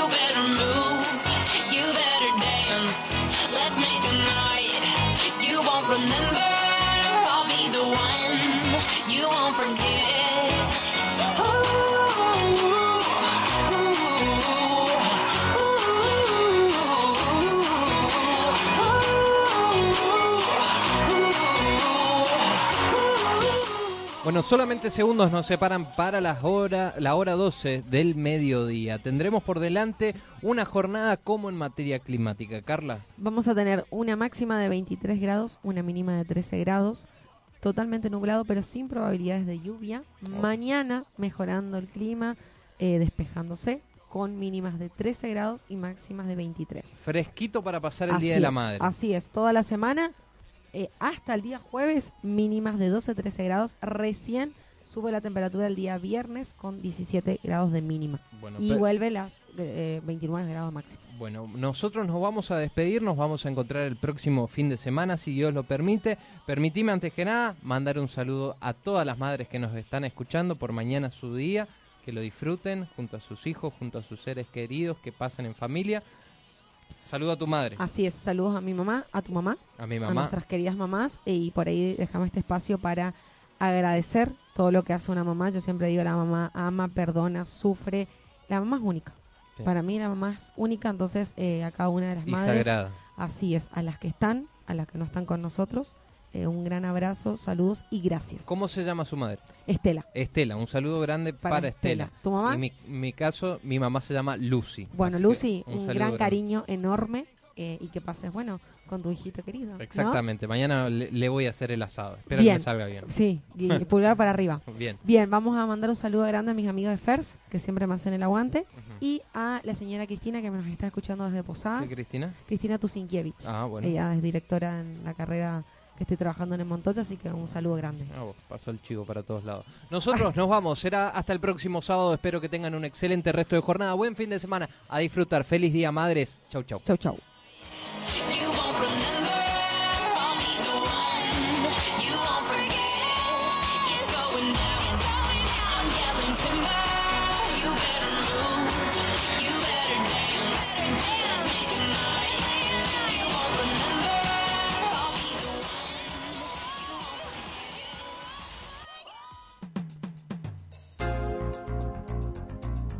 You better move, you better dance. Let's make a night you won't remember. Bueno, solamente segundos nos separan para las hora, la hora 12 del mediodía. Tendremos por delante una jornada como en materia climática. Carla. Vamos a tener una máxima de 23 grados, una mínima de 13 grados, totalmente nublado, pero sin probabilidades de lluvia. Mañana mejorando el clima, eh, despejándose, con mínimas de 13 grados y máximas de 23. Fresquito para pasar el Así Día de la Madre. Así es, toda la semana eh, hasta el día jueves mínimas de 12-13 grados. Recién sube la temperatura el día viernes con 17 grados de mínima. Bueno, y vuelve las eh, 29 grados máximo. Bueno, nosotros nos vamos a despedir, nos vamos a encontrar el próximo fin de semana, si Dios lo permite. Permitime antes que nada mandar un saludo a todas las madres que nos están escuchando por mañana su día, que lo disfruten junto a sus hijos, junto a sus seres queridos, que pasen en familia. Saludo a tu madre, Así es, saludos a mi mamá, a tu mamá, a mi a mamá. nuestras queridas mamás y por ahí dejamos este espacio para agradecer todo lo que hace una mamá. Yo siempre digo, la mamá ama, perdona, sufre. La mamá es única. Sí. Para mí la mamá es única, entonces eh, a cada una de las Y madres sagrada. Así es, a las que están, a las que no están con nosotros, eh, un gran abrazo, saludos y gracias. ¿Cómo se llama su madre? Estela, Estela, un saludo grande para, para, Estela. Estela. ¿Tu mamá? En mi, mi caso, mi mamá se llama Lucy. bueno, Lucy, un, gran grande. cariño enorme eh, y que pases, bueno, con tu hijito querido. ¿no? Exactamente, mañana le, le voy a hacer el asado. Espero Bien. que me salga bien. Sí, y pulgar para arriba. Bien. Bien, vamos a mandar un saludo grande a mis amigos de FERS, que siempre me hacen el aguante, y a la señora Cristina, que nos está escuchando desde Posadas. ¿Sí, Cristina? Cristina Tusinkiewicz. Ah, bueno. Ella es directora en la carrera que estoy trabajando en el Montoya, así que un saludo grande. Vos, pasó el chivo para todos lados. Nosotros nos vamos, será hasta el próximo sábado. Espero que tengan un excelente resto de jornada. Buen fin de semana. A disfrutar. Feliz día, madres. Chau, chau. Chau, chau.